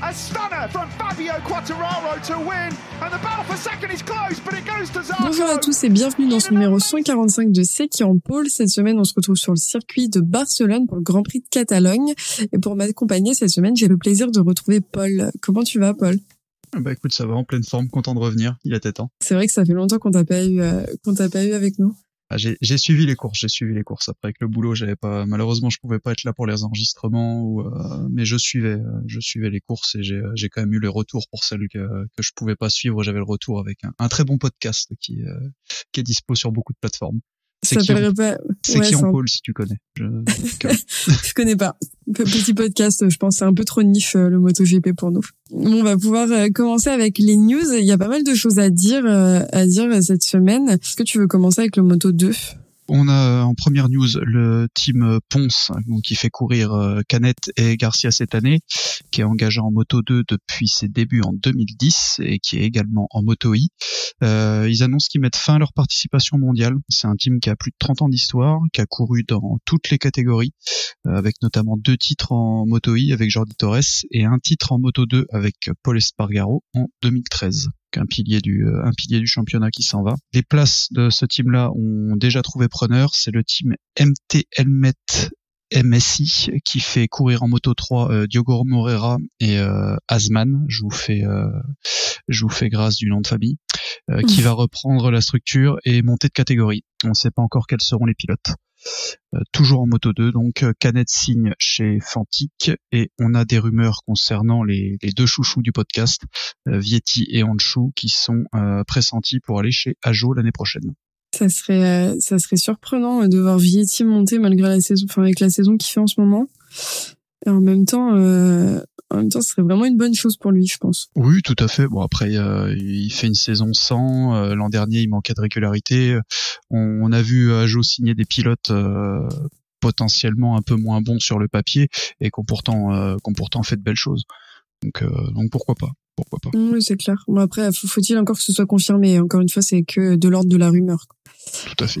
A stunner from Fabio Quattararo to win, and the battle for second is close, but it goes to Zarco. Bonjour à tous et bienvenue dans ce numéro 145 de C'est qui en pôle. Cette semaine, on se retrouve sur le circuit de Barcelone pour le Grand Prix de Catalogne. Et pour m'accompagner cette semaine, j'ai le plaisir de retrouver Paul. Comment tu vas, Paul? Bah écoute, ça va en pleine forme, content de revenir, il était temps. C'est vrai que ça fait longtemps qu'on t'a pas eu, euh, qu'on t'a pas eu avec nous. Ah, j'ai suivi les courses, j'ai suivi les courses. Après avec le boulot, j'avais pas, malheureusement, je pouvais pas être là pour les enregistrements, ou, euh, mais je suivais, euh, je suivais les courses et j'ai j'ai quand même eu les retours pour celles que que je pouvais pas suivre. J'avais le retour avec un, très bon podcast qui euh, qui est dispo sur beaucoup de plateformes. C'est qui, pas... Ouais, qui en pôle si tu connais. Je, Je connais pas. Pe- Petit podcast, je pense, c'est un peu trop niche euh, le MotoGP pour nous. Bon, on va pouvoir euh, commencer avec les news. Il y a pas mal de choses à dire, euh, à dire cette semaine. Est-ce que tu veux commencer avec le Moto 2 On a en première news le team Ponce, donc qui fait courir euh, Canet et Garcia cette année, qui est engagé en Moto 2 depuis ses débuts en 2010 et qui est également en Moto I. Euh, ils annoncent qu'ils mettent fin à leur participation mondiale. C'est un team qui a plus de 30 ans d'histoire, qui a couru dans toutes les catégories, euh, avec notamment deux titres en Moto I avec Jordi Torres et un titre en Moto 2 avec Paul Espargaro en 2013 un pilier du euh, un pilier du championnat qui s'en va. Les places de ce team-là ont déjà trouvé preneur. C'est le team MT Helmet MSI qui fait courir en moto 3 euh, Diogo Moreira et euh, Asman. Je vous fais euh, je vous fais grâce du nom de famille euh, qui va reprendre la structure et monter de catégorie. On ne sait pas encore quels seront les pilotes. Euh, toujours en moto 2, donc euh, Canet signe chez Fantic et on a des rumeurs concernant les, deux chouchous du podcast, euh, Vietti et Anshu, qui sont pressentis pour aller chez Ajo l'année prochaine. Ça serait, ça serait surprenant de voir Vietti monter malgré la saison, enfin avec la saison qu'il fait en ce moment. En même temps, euh, en même temps, ce serait vraiment une bonne chose pour lui, je pense. Oui, tout à fait. Bon après, euh, il fait une saison sans. euh, L'an dernier, il manquait de régularité. On, a vu Ajo signer des pilotes euh, potentiellement un peu moins bons sur le papier et qu'on pourtant, euh, pourtant fait de belles choses. Donc, euh, donc pourquoi pas Pourquoi pas Oui, c'est clair. Bon après, faut- faut-il encore que ce soit confirmé? Encore une fois, c'est que de l'ordre de la rumeur. Tout à fait.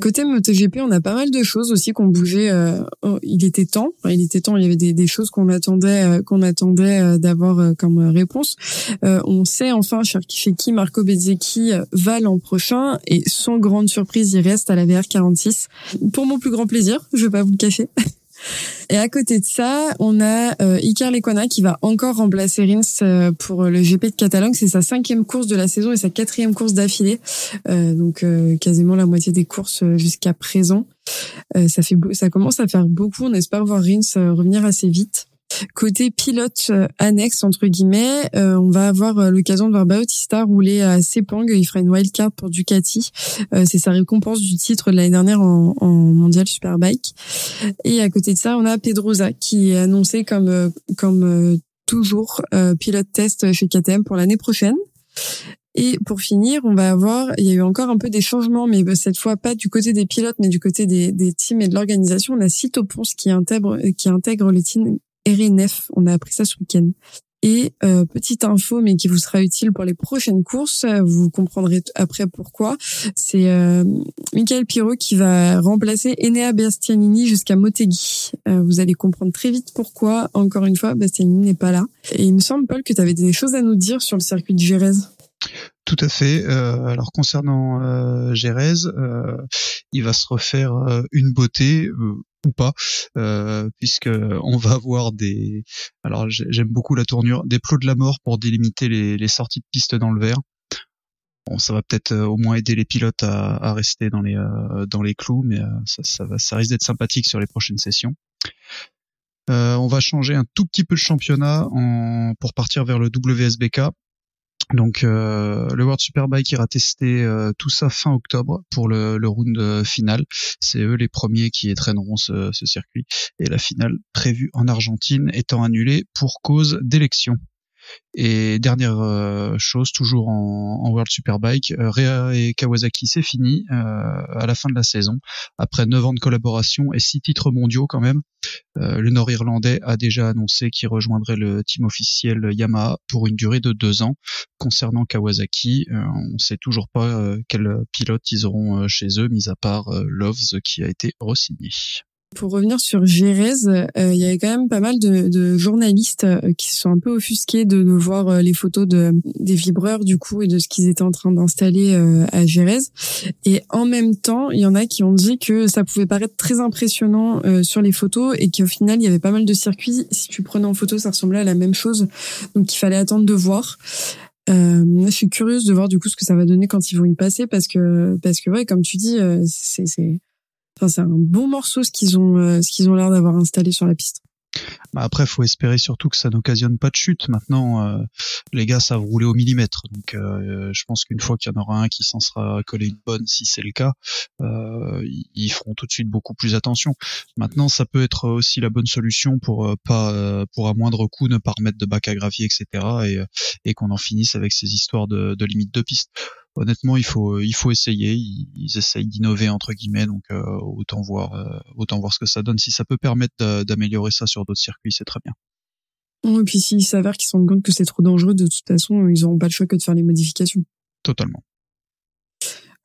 Côté MotoGP, on a pas mal de choses aussi qu'on bougeait. euh, il était temps. Il était temps. Il y avait des, des choses qu'on attendait, euh, qu'on attendait euh, d'avoir comme réponse. On sait enfin chez qui Marco Bezzecchi va l'an prochain et sans grande surprise, il reste à la VR46 pour mon plus grand plaisir. Je vais pas vous le cacher. Et à côté de ça, on a euh, Iker Lecuona qui va encore remplacer Rins euh, pour le GP de Catalogne. C'est sa cinquième course de la saison et sa quatrième course d'affilée. Euh, donc euh, quasiment la moitié des courses jusqu'à présent. Ça ça commence à faire beaucoup. On espère voir Rins revenir assez vite. Côté pilote euh, annexe entre guillemets, euh, on va avoir euh, l'occasion de voir Bautista rouler à Sepang. Il fera une wildcard pour Ducati. Euh, c'est sa récompense du titre de l'année dernière en, en mondial Superbike. Et à côté de ça, on a Pedrosa qui est annoncé comme euh, comme toujours euh, pilote test chez KTM pour l'année prochaine. Et pour finir, on va avoir, il y a eu encore un peu des changements, mais bah, cette fois pas du côté des pilotes, mais du côté des, des teams et de l'organisation. On a Cito Ponce qui intègre, qui intègre le team RNF. On a appris ça ce week-end. Et euh, petite info, mais qui vous sera utile pour les prochaines courses, euh, vous comprendrez après pourquoi. C'est euh, Michael Pirot qui va remplacer Enea Bastianini jusqu'à Motegi. Euh, vous allez comprendre très vite pourquoi. Encore une fois, Bastianini n'est pas là. Et il me semble, Paul, que tu avais des choses à nous dire sur le circuit de Jerez. Tout à fait. Euh, alors concernant euh, euh, il va se refaire euh, une beauté ou pas, puisque on va avoir des. Alors j'ai- j'aime beaucoup la tournure, des plots de la mort pour délimiter les, sorties de piste dans le vert. Bon, ça va peut-être au moins aider les pilotes à, rester dans les dans les clous, mais ça, va, ça risque d'être sympathique sur les prochaines sessions. On va changer un tout petit peu le championnat pour partir vers le WSBK. Donc euh, le World Superbike ira tester euh, tout ça fin octobre pour le, round euh, final. C'est eux les premiers qui étraîneront ce, ce circuit. Et la finale prévue en Argentine étant annulée pour cause d'élection. Et dernière euh, chose, toujours en, World Superbike, euh, Rea et Kawasaki, c'est fini euh, à la fin de la saison. Après 9 ans de collaboration et 6 titres mondiaux quand même, le Nord-Irlandais a déjà annoncé qu'il rejoindrait le team officiel Yamaha pour une durée de 2 ans. Concernant Kawasaki, on ne sait toujours pas quel pilote ils auront chez eux, mis à part Loves qui a été re-signé. Pour revenir sur Gérez, euh, il y avait quand même pas mal de, de journalistes euh, qui se sont un peu offusqués de, de voir euh, les photos de, des vibreurs du coup et de ce qu'ils étaient en train d'installer à Gérez. Et en même temps, il y en a qui ont dit que ça pouvait paraître très impressionnant sur les photos et qu'au final, il y avait pas mal de circuits. Si tu prenais en photo, ça ressemblait à la même chose. Donc il fallait attendre de voir. Euh, je suis curieuse de voir du coup ce que ça va donner quand ils vont y passer parce que parce que ouais comme tu dis c'est c'est c'est un bon morceau ce qu'ils ont, euh, ce qu'ils ont l'air d'avoir installé sur la piste. Bah après, faut espérer surtout que ça n'occasionne pas de chute. Maintenant, euh, les gars savent rouler au millimètre, donc euh, je pense qu'une fois qu'il y en aura un qui s'en sera collé une bonne, si c'est le cas, euh, ils feront tout de suite beaucoup plus attention. Maintenant, ça peut être aussi la bonne solution pour pas, pour à moindre coût, ne pas remettre de bac à gravier, etc. et, qu'on en finisse avec ces histoires de, de limite de piste honnêtement, il faut il faut essayer. Ils, essayent d'innover entre guillemets, donc euh, autant voir euh, autant voir ce que ça donne. Si ça peut permettre d'améliorer ça sur d'autres circuits, c'est très bien. Et puis s'il s'avère qu'ils se rendent compte que c'est trop dangereux, de toute façon, ils n'auront pas le choix que de faire les modifications. Totalement.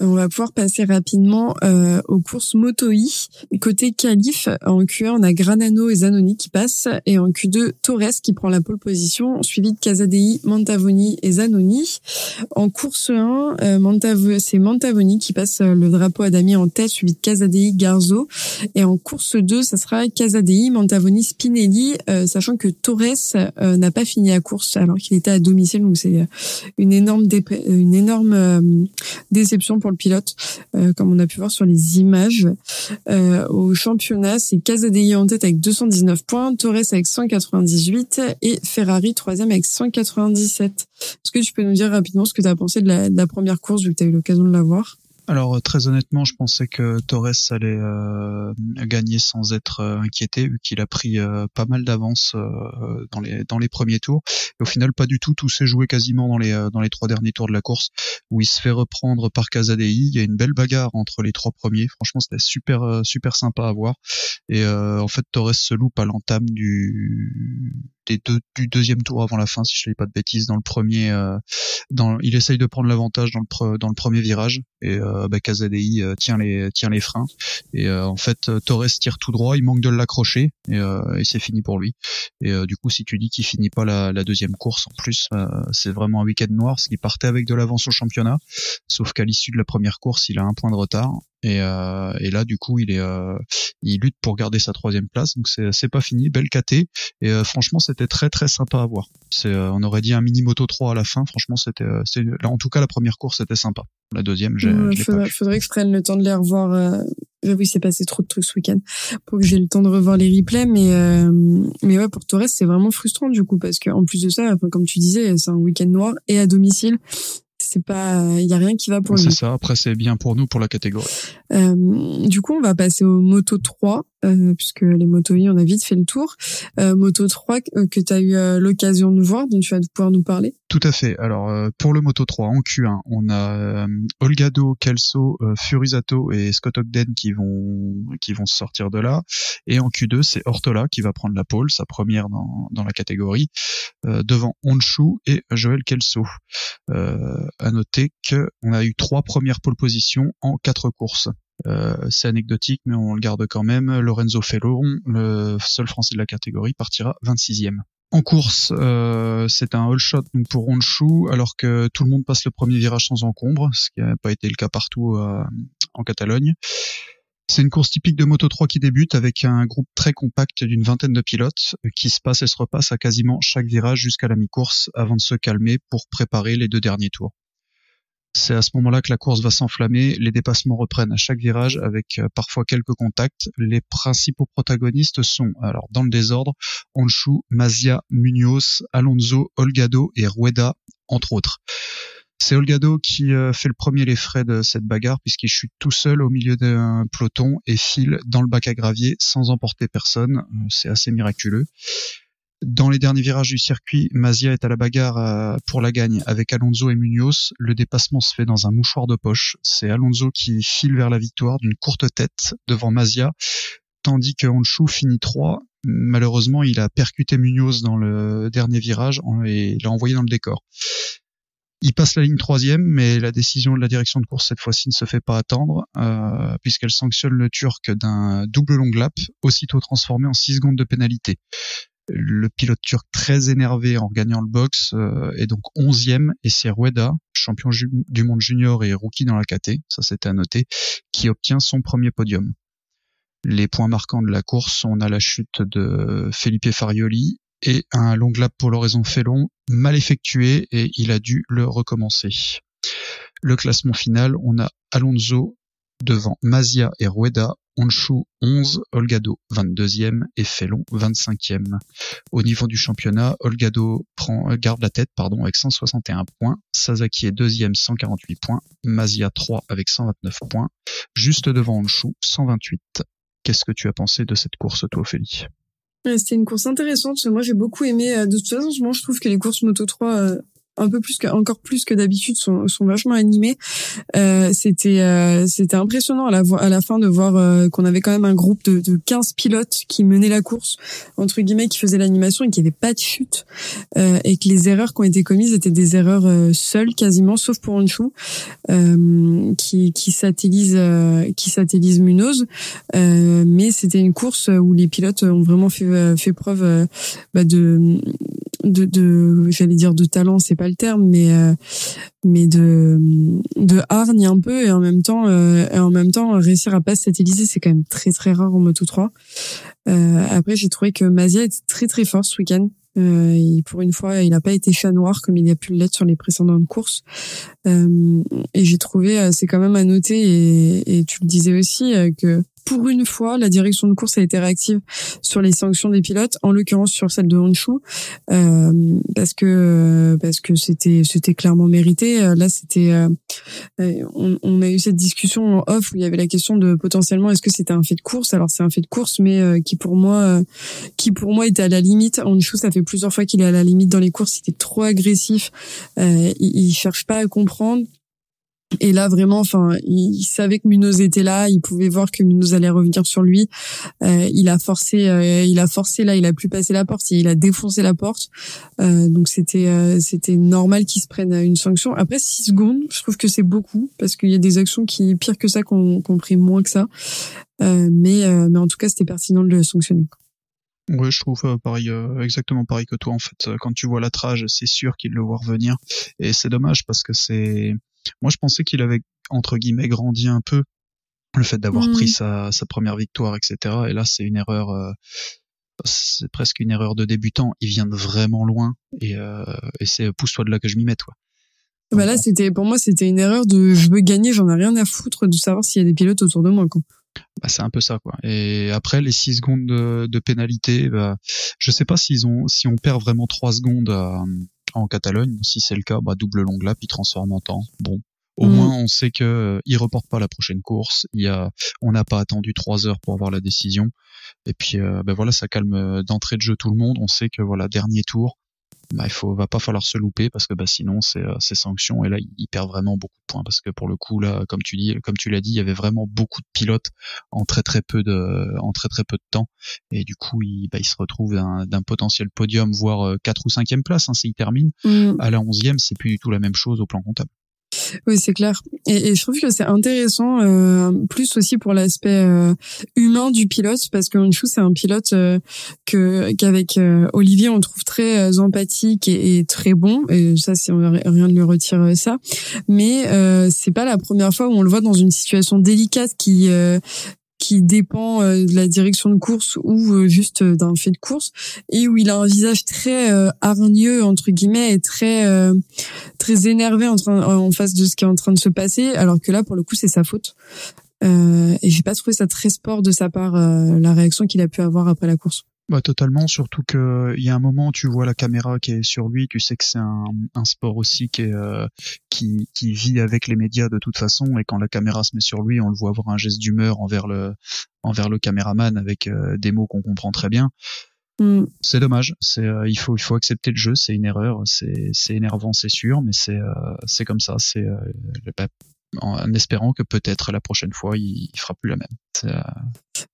On va pouvoir passer rapidement euh, aux courses Moto-I. Côté qualif, en Q1, on a Granano et Zanoni qui passent, et en Q2, Torres qui prend la pole position, suivi de Casadei, Mantavoni et Zanoni. En course 1, euh, c'est Mantavoni qui passe euh, le drapeau à Dami en tête, suivi de Casadei, Garzo. Et en course 2, ça sera Casadei, Mantavoni, Spinelli, euh, sachant que Torres euh, n'a pas fini la course alors qu'il était à domicile, donc c'est une énorme, une énorme déception le pilote, euh, comme on a pu voir sur les images. Euh, au championnat, c'est Casadei en tête avec 219 points, Torres avec 198 et Ferrari troisième avec 197. Est-ce que tu peux nous dire rapidement ce que tu as pensé de la, de la première course vu que tu as eu l'occasion de la voir? Alors euh, très honnêtement, je pensais que Torres allait euh, gagner sans être euh, inquiété, vu qu'il a pris pas mal d'avance dans les dans les premiers tours. Et au final, pas du tout. Tout s'est joué quasiment dans les dans les trois derniers tours de la course, où il se fait reprendre par Casadei. Il y a une belle bagarre entre les trois premiers. Franchement, c'était super super sympa à voir. Et en fait, Torres se loupe à l'entame du des du deuxième tour avant la fin, si je ne dis pas de bêtises. Dans le premier, dans, il essaye de prendre l'avantage dans le dans le premier virage et euh, bah, euh, tient les tient les freins et euh, en fait euh, Torres tire tout droit, il manque de l'accrocher et, et c'est fini pour lui. Et du coup, si tu dis qu'il finit pas la, la deuxième course, en plus, c'est vraiment un week-end noir, ce qui partait avec de l'avance au championnat, sauf qu'à l'issue de la première course, il a un point de retard et, euh, et, là, du coup, il est, euh, il lutte pour garder sa troisième place. Donc c'est, c'est pas fini, belle KT. Et euh, franchement, c'était très très sympa à voir. C'est, on aurait dit un mini moto 3 à la fin. Franchement, c'était, c'est, là, en tout cas, la première course était sympa. La deuxième, j'ai, faudrait, faudrait, que je prenne le temps de les revoir. Euh... J'avoue, il s'est passé trop de trucs ce week-end pour que j'ai le temps de revoir les replays. Mais mais ouais, pour Torres, c'est vraiment frustrant du coup parce que en plus de ça, comme tu disais, c'est un week-end noir et à domicile c'est pas, il y a rien qui va pour lui. C'est ça. Après, c'est bien pour nous pour la catégorie. Euh, du coup, on va passer au Moto 3 euh, puisque les Moto I, on a vite fait le tour. Euh, Moto 3 euh, que tu as eu euh, l'occasion de voir, dont tu vas pouvoir nous parler. Tout à fait. Alors pour le Moto 3 en Q1, on a Olgado, Kelso, Furisato et Scott Ogden qui vont qui vont se sortir de là. Et en Q2, c'est Ortola qui va prendre la pole, sa première dans, dans la catégorie, devant Honshu et Joël Kelso. à noter que on a eu trois premières pole positions en quatre courses. Euh, c'est anecdotique, mais on le garde quand même. Lorenzo Fellon, le seul français de la catégorie, partira 26e. En course, euh, c'est un all shot donc pour Honshu, alors que tout le monde passe le premier virage sans encombre, ce qui n'a pas été le cas partout euh, en Catalogne. C'est une course typique de Moto 3 qui débute avec un groupe très compact d'une vingtaine de pilotes qui se passe et se repasse à quasiment chaque virage jusqu'à la mi-course avant de se calmer pour préparer les deux derniers tours. C'est à ce moment-là que la course va s'enflammer, les dépassements reprennent à chaque virage avec euh, parfois quelques contacts. Les principaux protagonistes sont, alors dans le désordre, Honshu, Mazia, Munoz, Alonso, Olgado et Rueda, entre autres. C'est Olgado qui euh, fait le premier les frais de cette bagarre puisqu'il chute tout seul au milieu d'un peloton et file dans le bac à gravier sans emporter personne. Euh, c'est assez miraculeux. Dans les derniers virages du circuit, Mazia est à la bagarre euh, pour la gagne avec Alonso et Munoz. Le dépassement se fait dans un mouchoir de poche. C'est Alonso qui file vers la victoire d'une courte tête devant Mazia, tandis que Honshu finit 3. Malheureusement, il a percuté Munoz dans le dernier virage et l'a envoyé dans le décor. Il passe la ligne troisième, mais la décision de la direction de course cette fois-ci ne se fait pas attendre, euh, puisqu'elle sanctionne le Turc d'un double long lap, aussitôt transformé en 6 secondes de pénalité. Le pilote turc très énervé en gagnant le box euh, est donc onzième et c'est Rueda, champion du monde junior et rookie dans la KT, ça c'était à noter, qui obtient son premier podium. Les points marquants de la course, on a la chute de Felipe Farioli et un long lap pour l'horizon Félon mal effectué et il a dû le recommencer. Le classement final, on a Alonso devant Mazia et Rueda, Honshu 11, Olgado 22e et Félon 25e. Au niveau du championnat, Olgado prend, euh, garde la tête pardon, avec 161 points, Sasaki est deuxième 148 points, Mazia 3 avec 129 points, juste devant Honshu 128. Qu'est-ce que tu as pensé de cette course toi Ophélie? C'était une course intéressante. Moi, j'ai beaucoup aimé. Euh, de toute façon, je trouve que les courses Moto 3 un peu plus que encore plus que d'habitude sont, sont vachement animés. Euh, c'était euh, c'était impressionnant à la à la fin de voir euh, qu'on avait quand même un groupe de, de 15 pilotes qui menaient la course entre guillemets qui faisaient l'animation et qui avait pas de chute euh, et que les erreurs qui ont été commises étaient des erreurs euh, seules quasiment sauf pour Honshu qui qui satellise qui satellise Munoz mais c'était une course où les pilotes ont vraiment fait fait preuve bah, de de, de j'allais dire de talent c'est pas le terme mais euh, mais de de hargne un peu et en même temps euh, et en même temps réussir à pas satelliser c'est quand même très très rare en moto 3 euh, après j'ai trouvé que Mazia était très très fort ce week-end pour une fois, il n'a pas été chat noir comme il a pu l'être sur les précédentes courses. Et j'ai trouvé, c'est quand même à noter, et tu le disais aussi, que pour une fois, la direction de course a été réactive sur les sanctions des pilotes, en l'occurrence sur celle de Honshu, euh, parce que parce que c'était c'était clairement mérité. Là, c'était euh, on, on, a eu cette discussion en off où il y avait la question de potentiellement est-ce que c'était un fait de course? Alors c'est un fait de course, mais euh, qui pour moi euh, qui pour moi était à la limite. Honshu, ça fait plusieurs fois qu'il est à la limite dans les courses. Il était trop agressif. il, il cherche pas à comprendre. Et là, vraiment, enfin, il savait que Munoz était là. Il pouvait voir que Munoz allait revenir sur lui. Euh, il a forcé, euh, il a forcé là. Il a plus passé la porte. Il a défoncé la porte. Euh, donc c'était, c'était normal qu'il se prenne une sanction. Après six secondes, je trouve que c'est beaucoup parce qu'il y a des actions qui pire que ça qu'on qu pris moins que ça. Mais, mais en tout cas, c'était pertinent de le sanctionner. Oui, je trouve pareil, exactement pareil que toi en fait. Quand tu vois la trage, c'est sûr qu'il le voit revenir, et c'est dommage parce que c'est moi, je pensais qu'il avait entre guillemets grandi un peu le fait d'avoir pris mmh. sa, première victoire, etc. Et là, c'est une erreur. Euh, c'est presque une erreur de débutant. Il vient de vraiment loin et, euh, et c'est pousse-toi de là que je m'y mette, quoi. bah là, c'était pour moi, c'était une erreur de je veux gagner, j'en ai rien à foutre de savoir s'il y a des pilotes autour de moi, quoi. Bah, c'est un peu ça, quoi. Et après, les 6 secondes de, de pénalité, bah, je sais pas s'ils ont, si on perd vraiment 3 secondes à, en Catalogne. Si c'est le cas, bah, double long lap, il transforme en temps. Bon, au mm. moins, on sait que euh, il reporte pas la prochaine course. Il y a, on n'a pas attendu trois heures pour avoir la décision. Et puis, euh, ben voilà, ça calme euh, d'entrée de jeu tout le monde. On sait que voilà, dernier tour, bah, il faut va pas falloir se louper parce que bah, sinon c'est euh, sanctions et là il perd vraiment beaucoup de points parce que pour le coup là comme tu dis comme tu l'as dit il y avait vraiment beaucoup de pilotes en très très peu de en très très peu de temps. Et du coup il, bah, il se retrouve d'un potentiel podium voire 4 euh, ou 5 place hein, s'il termine mm. à la 11e c'est plus du tout la même chose au plan comptable oui, c'est clair. Et, je trouve que c'est intéressant, euh, plus aussi pour l'aspect euh, humain du pilote, parce que Honshu, c'est un pilote euh, que qu'avec euh, Olivier, on trouve très empathique et, et, très bon. Et ça, on rien de lui retire ça. Mais c'est pas la première fois où on le voit dans une situation délicate qui qui dépend euh, de la direction de course ou euh, juste euh, d'un fait de course et où il a un visage très hargneux entre guillemets et très très énervé en, train, en face de ce qui est en train de se passer. Alors que là pour le coup c'est sa faute. Euh, et j'ai pas trouvé ça très sport de sa part la réaction qu'il a pu avoir après la course bah totalement, surtout que il y a un moment tu vois la caméra qui est sur lui, tu sais que c'est un, un, sport aussi qui, est, euh, qui qui vit avec les médias de toute façon, et quand la caméra se met sur lui, on le voit avoir un geste d'humeur envers le envers le caméraman avec euh, des mots qu'on comprend très bien. Mm. C'est dommage. C'est il faut il faut accepter le jeu. C'est une erreur. C'est c'est énervant, c'est sûr, mais c'est c'est comme ça. C'est en espérant que peut-être la prochaine fois il, il fera plus la même.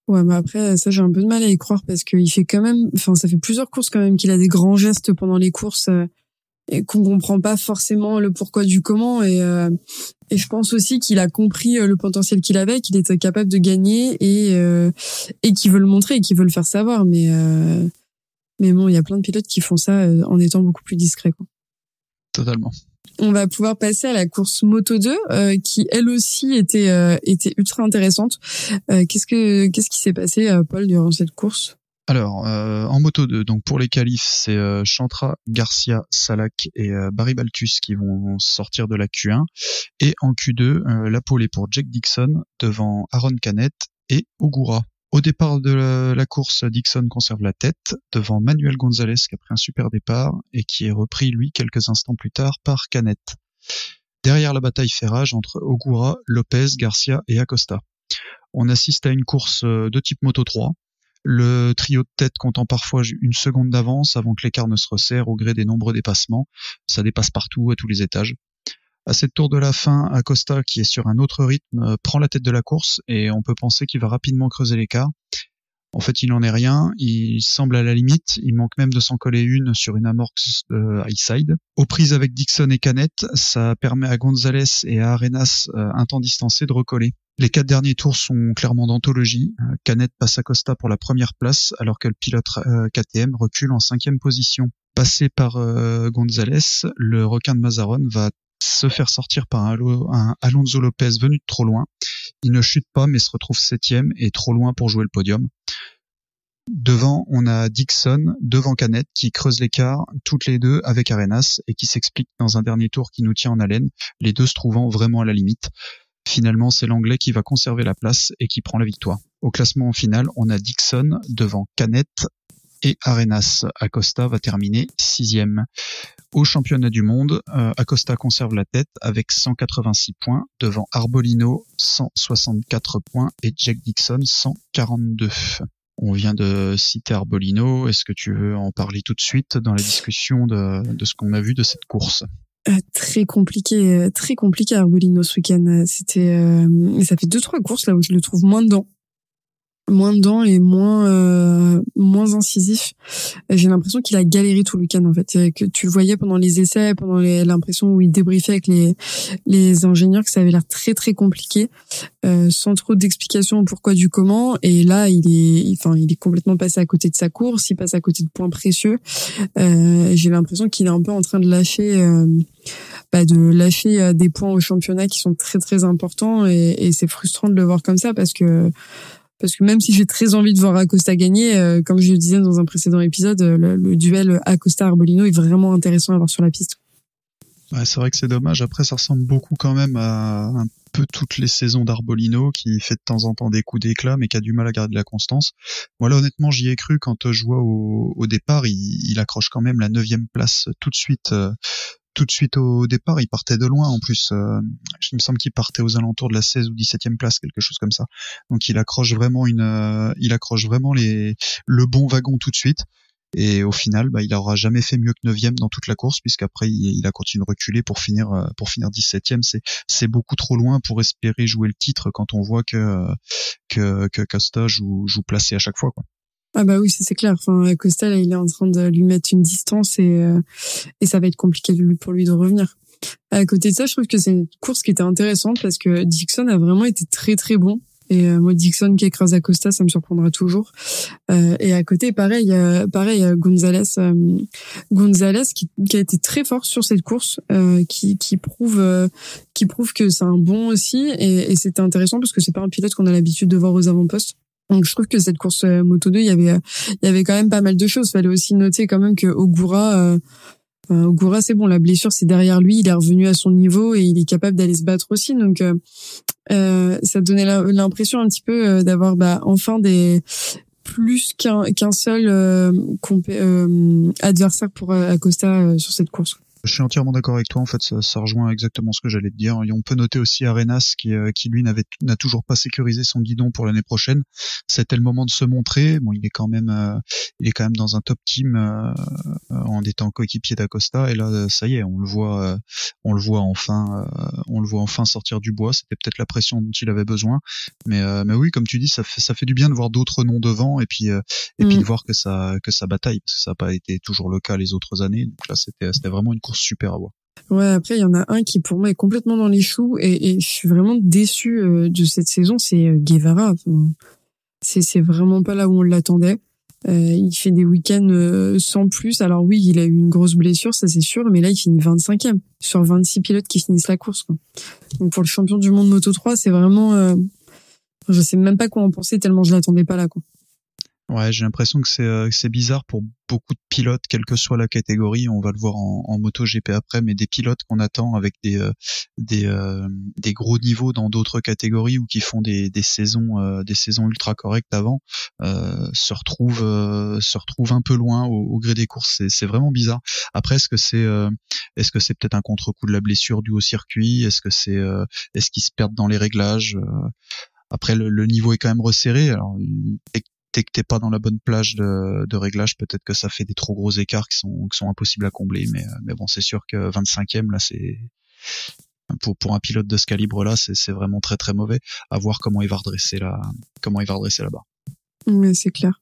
Ouais, mais après ça j'ai un peu de mal à y croire parce qu'il fait quand même, enfin ça fait plusieurs courses quand même qu'il a des grands gestes pendant les courses et qu'on comprend pas forcément le pourquoi du comment. Et euh, et je pense aussi qu'il a compris euh, le potentiel qu'il avait qu'il était capable de gagner et euh, et qu'il veut le montrer et qu'il veut le faire savoir. Mais mais bon il y a plein de pilotes qui font ça en étant beaucoup plus discrets quoi. Totalement on va pouvoir passer à la course Moto 2 qui elle aussi était était ultra intéressante qu'est-ce que qu'est-ce qui s'est passé Paul durant cette course? Alors, euh, en moto 2, donc pour les qualifs, c'est euh, Chantra, Garcia, Salak et euh, Barry Baltus qui vont sortir de la Q1. Et en Q2, la pole est pour Jack Dixon devant Aaron Canet et Ogura. Au départ de la, course, Dixon conserve la tête devant Manuel Gonzalez qui a pris un super départ et qui est repris lui quelques instants plus tard par Canet. Derrière la bataille fait entre Ogura, Lopez, Garcia et Acosta. On assiste à une course de type Moto 3 le trio de tête comptant parfois une seconde d'avance avant que l'écart ne se resserre au gré des nombreux dépassements. Ça dépasse partout, à tous les étages. À cette tour de la fin, Acosta, qui est sur un autre rythme, euh, prend la tête de la course et on peut penser qu'il va rapidement creuser l'écart. En fait, il n'en est rien. Il semble à la limite. Il manque même de s'en coller une sur une amorce de high side. Aux prises avec Dixon et Canet, ça permet à Gonzalez et à Arenas, euh, un temps distancé, de recoller. Les quatre derniers tours sont clairement d'anthologie. Euh, Canet passe à Costa pour la première place, alors que le pilote KTM recule en cinquième position. Passé par Gonzalez, le requin de Mazaron va se faire sortir par un, Alonso Lopez venu de trop loin. Il ne chute pas mais se retrouve septième et trop loin pour jouer le podium. Devant, on a Dixon devant Canet qui creuse l'écart toutes les deux avec Arenas et qui s'explique dans un dernier tour qui nous tient en haleine, les deux se trouvant vraiment à la limite. Finalement, c'est l'anglais qui va conserver la place et qui prend la victoire. Au classement final, on a Dixon devant Canet et Arenas. Acosta va terminer sixième. Au championnat du monde, euh, Acosta conserve la tête avec 186 points devant Arbolino 164 points et Jack Dixon 142. On vient de citer Arbolino. Est-ce que tu veux en parler tout de suite dans la discussion de, de ce qu'on a vu de cette course? Euh, très compliqué, euh, très compliqué Arbolino ce week-end. C'était, ça fait deux trois courses là où je le trouve moins dedans moins dedans et moins euh, moins incisif. J'ai l'impression qu'il a galéré tout le week-end en fait. Que tu le voyais pendant les essais, pendant l'impression où il débriefait avec les les ingénieurs que ça avait l'air très très compliqué, euh, sans trop d'explications pourquoi du comment. Et là, il est, enfin, il est complètement passé à côté de sa course. Il passe à côté de points précieux. Euh, J'ai l'impression qu'il est un peu en train de lâcher. Euh, bah, de lâcher euh, des points au championnat qui sont très très importants et, et c'est frustrant de le voir comme ça parce que parce que même si j'ai très envie de voir Acosta gagner, euh, comme je le disais dans un précédent épisode, euh, le, duel Acosta-Arbolino est vraiment intéressant à voir sur la piste. C'est vrai que c'est dommage. Après, ça ressemble beaucoup quand même à un peu toutes les saisons d'Arbolino, qui fait de temps en temps des coups d'éclat, mais qui a du mal à garder la constance. Moi, là, honnêtement, j'y ai cru quand je vois au, au départ, il, il, accroche quand même la neuvième place tout de suite euh, tout de suite au départ, il partait de loin en plus. Euh, il me semble qu'il partait aux alentours de la 16 ou 17e place, quelque chose comme ça. Donc il accroche vraiment une, euh, il accroche vraiment le bon wagon tout de suite. Et au final, bah, il aura jamais fait mieux que 9 dans toute la course, puisqu'après il, il a continué de reculer pour finir euh, pour finir 17e. C'est c'est beaucoup trop loin pour espérer jouer le titre quand on voit que que, que Costa joue, joue placé à chaque fois. Quoi. Ah bah oui, c'est clair. Enfin, Costa, là, il est en train de lui mettre une distance et, euh, et ça va être compliqué pour lui de revenir. À côté de ça, je trouve que c'est une course qui était intéressante parce que Dixon a vraiment été très très bon. Et euh, moi, Dixon qui écrase Acosta, ça me surprendra toujours. Euh, et à côté, pareil, euh, pareil, Gonzalez, Gonzalez qui, qui, a été très fort sur cette course, qui, qui prouve, qui prouve que c'est un bon aussi. Et, et c'était intéressant parce que c'est pas un pilote qu'on a l'habitude de voir aux avant-postes. Donc je trouve que cette course euh, moto 2, il y avait euh, il y avait quand même pas mal de choses. Fallait aussi noter quand même que Ogura euh, Ogura c'est bon, la blessure c'est derrière lui, il est revenu à son niveau et il est capable d'aller se battre aussi. Donc euh, ça donnait l'impression un petit peu d'avoir bah, enfin des plus qu'un qu'un seul adversaire pour Acosta sur cette course. Je suis entièrement d'accord avec toi. En fait, ça, ça, rejoint exactement ce que j'allais te dire. Et on peut noter aussi Arenas qui, euh, qui lui n'avait n'a toujours pas sécurisé son guidon pour l'année prochaine. C'était le moment de se montrer. Bon, il est quand même, euh, il est quand même dans un top team euh, en étant coéquipier d'Acosta. Et là, ça y est, on le voit, on le voit enfin, on le voit enfin sortir du bois. C'était peut-être la pression dont il avait besoin. Mais, mais oui, comme tu dis, ça fait, ça fait du bien de voir d'autres noms devant et puis, et puis mm. de voir que ça, que ça bataille parce que ça n'a pas été toujours le cas les autres années. Donc là, c'était, c'était vraiment une course super à voir. Ouais, après il y en a un qui pour moi est complètement dans les choux et, je suis vraiment déçu euh, de cette saison, c'est euh, Guevara. c'est vraiment pas là où on l'attendait. Euh, il fait des week-ends sans plus. Alors oui, il a eu une grosse blessure, ça c'est sûr, mais là il finit 25e sur 26 pilotes qui finissent la course. Donc pour le champion du monde Moto 3, c'est vraiment, je sais même pas quoi en penser tellement je l'attendais pas là. Quoi. Ouais, j'ai l'impression que c'est euh, c'est bizarre pour beaucoup de pilotes, quelle que soit la catégorie. On va le voir en, en moto GP après, mais des pilotes qu'on attend avec des euh, des euh, des gros niveaux dans d'autres catégories ou qui font des des saisons des saisons ultra correctes avant se retrouvent se retrouvent un peu loin au, gré des courses. C'est c'est vraiment bizarre. Après, est-ce que c'est est-ce que c'est peut-être un contre-coup de la blessure due au circuit? Est-ce que c'est est-ce qu'ils se perdent dans les réglages? Après, le, le, niveau est quand même resserré. Alors, dès que t'es pas dans la bonne plage de, réglage, peut-être que ça fait des trop gros écarts qui sont, qui sont impossibles à combler. Mais, euh, mais bon, c'est sûr que 25e, là, c'est pour, pour un pilote de ce calibre-là, c'est vraiment très très mauvais. À voir comment il va redresser la, comment il va redresser la barre. Oui, c'est clair.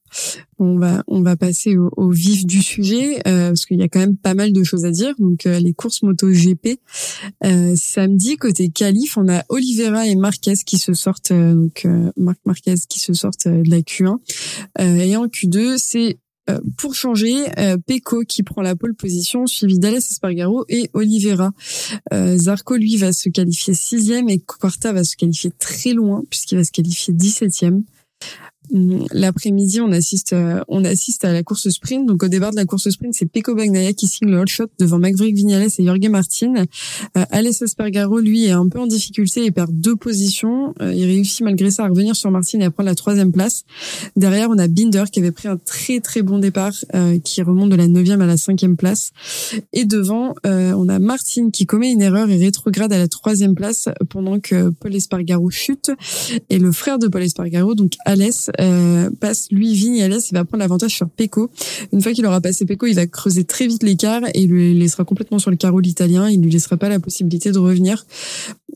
On va on va passer au, vif du sujet euh, parce qu'il y a quand même pas mal de choses à dire. Donc euh, les courses moto GP euh, samedi côté qualif, on a Oliveira et Marquez qui se sortent donc Marc Marquez qui se sortent de la Q1 et en Q2 c'est pour changer, Pecco qui prend la pole position, suivi d'Alès Espargaro et Oliveira. Zarco, lui, va se qualifier sixième et Quarta va se qualifier très loin puisqu'il va se qualifier dix-septième. L'après-midi, on assiste, euh, on assiste à la course sprint. Donc, au départ de la course sprint, c'est Pecco Bagnaia qui signe le hot shot devant Maverick Vignales et Jorge Martin. Euh, Alessio Spargaro, lui, est un peu en difficulté et perd deux positions. Euh, il réussit malgré ça à revenir sur Martin et à prendre la troisième place. Derrière, on a Binder qui avait pris un très très bon départ, euh, qui remonte de la neuvième à la cinquième place. Et devant, on a Martin qui commet une erreur et rétrograde à la troisième place pendant que Paul Espargaro chute. Et le frère de Paul Espargaro, donc Alès, euh, passe lui Vignales, il va prendre l'avantage sur Pecco. Une fois qu'il aura passé Pecco, il va creuser très vite l'écart et lui laissera complètement sur le carreau l'italien. Il lui laissera pas la possibilité de revenir.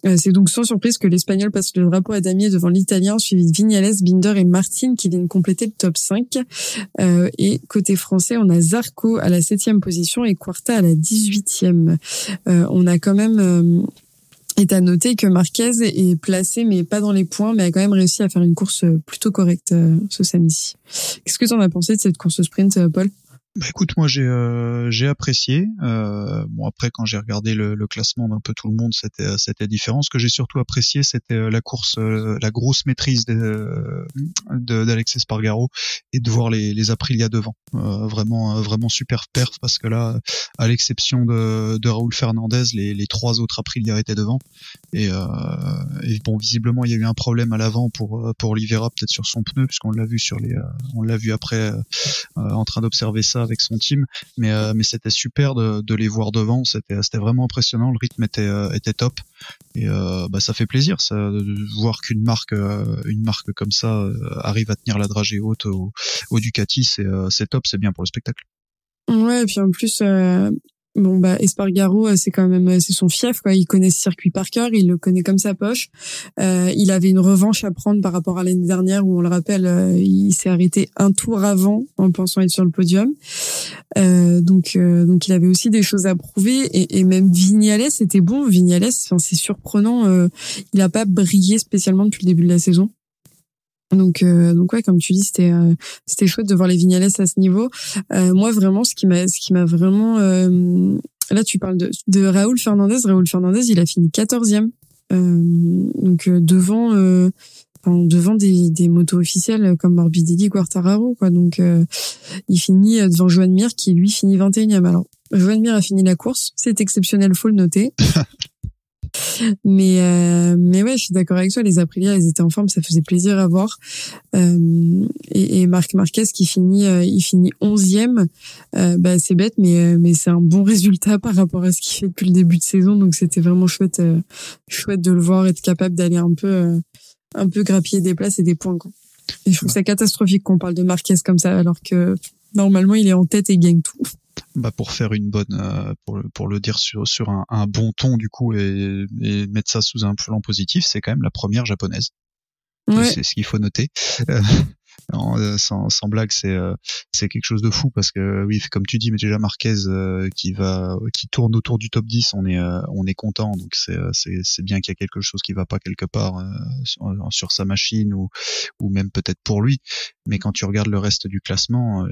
Euh, c'est donc sans surprise que l'Espagnol passe le drapeau à damier devant l'Italien, suivi de Vignales, Binder et Martin qui viennent compléter le top 5. Euh, et côté français, on a Zarco à la septième position et Quarta à la 18e. Euh, on a quand même et à noter que Marquez est placé, mais pas dans les points, mais a quand même réussi à faire une course plutôt correcte euh, ce samedi. Qu'est-ce que tu en as pensé de cette course sprint, euh, Paul? Bah écoute, moi j'ai euh, j'ai apprécié. Euh, bon après quand j'ai regardé le, le classement d'un peu tout le monde, c'était euh, c'était différent. Ce que j'ai surtout apprécié, c'était euh, la course, la grosse maîtrise de d'Alexis Spargaro et de voir les les Aprilia devant. vraiment vraiment super perf parce que là, à l'exception de, de Raoul Fernandez, les, trois autres Aprilia étaient devant. Et, et bon visiblement il y a eu un problème à l'avant pour pour Oliveira peut-être sur son pneu puisqu'on l'a vu sur les on l'a vu après en train d'observer ça avec son team, mais euh, mais c'était super de, les voir devant, c'était c'était vraiment impressionnant, le rythme était euh, était top. Et euh, bah ça fait plaisir de voir qu'une marque une marque comme ça arrive à tenir la dragée haute au, au Ducati, c'est c'est top, c'est bien pour le spectacle. Ouais, et puis en plus, Bon bah Espargaro euh, c'est quand même euh, c'est son fief quoi. Il connaît ce circuit par cœur il le connaît comme sa poche. Euh, il avait une revanche à prendre par rapport à l'année dernière où on le rappelle euh, il s'est arrêté un tour avant en pensant être sur le podium. Euh, donc donc il avait aussi des choses à prouver et, et même Vignales c'était bon. Vignales c'est surprenant il a pas brillé spécialement depuis le début de la saison donc, euh, donc ouais, comme tu dis, c'était euh, c'était chouette de voir les Vignales à ce niveau. Euh, moi, vraiment, ce qui m'a ce qui m'a vraiment là, tu parles de de Raoul Fernandez. Raoul Fernandez, il a fini 14e. donc devant devant des, des motos officielles comme Morbidelli, Quartararo, quoi. Donc, il finit devant Joan Mir qui lui finit 21e. Alors, Joan Mir a fini la course, c'est exceptionnel, faut le noter. mais euh, mais ouais, je suis d'accord avec toi. Les Aprilia, elles étaient en forme, ça faisait plaisir à voir. Euh, et, et Marc Marquez qui finit, il finit onzième. bah c'est bête, mais mais c'est un bon résultat par rapport à ce qu'il fait depuis le début de saison. Donc c'était vraiment chouette, chouette de le voir être capable d'aller un peu un peu grappiller des places et des points. Quoi. Et je trouve ça catastrophique qu'on parle de Marquez comme ça, alors que normalement il est en tête et gagne tout. Bah pour faire une bonne, euh, pour, pour le dire sur, sur un, un bon ton du coup et, et mettre ça sous un plan positif, c'est quand même la première japonaise. Ouais. C'est ce qu'il faut noter. Euh, euh, sans, sans blague, c'est euh, c'est quelque chose de fou parce que oui, comme tu dis, mais déjà Marquez euh, qui va qui tourne autour du top 10, on est on est content. Donc c'est c'est c'est bien qu'il y a quelque chose qui va pas quelque part sur, sur, sa machine ou ou même peut-être pour lui. Mais quand tu regardes le reste du classement,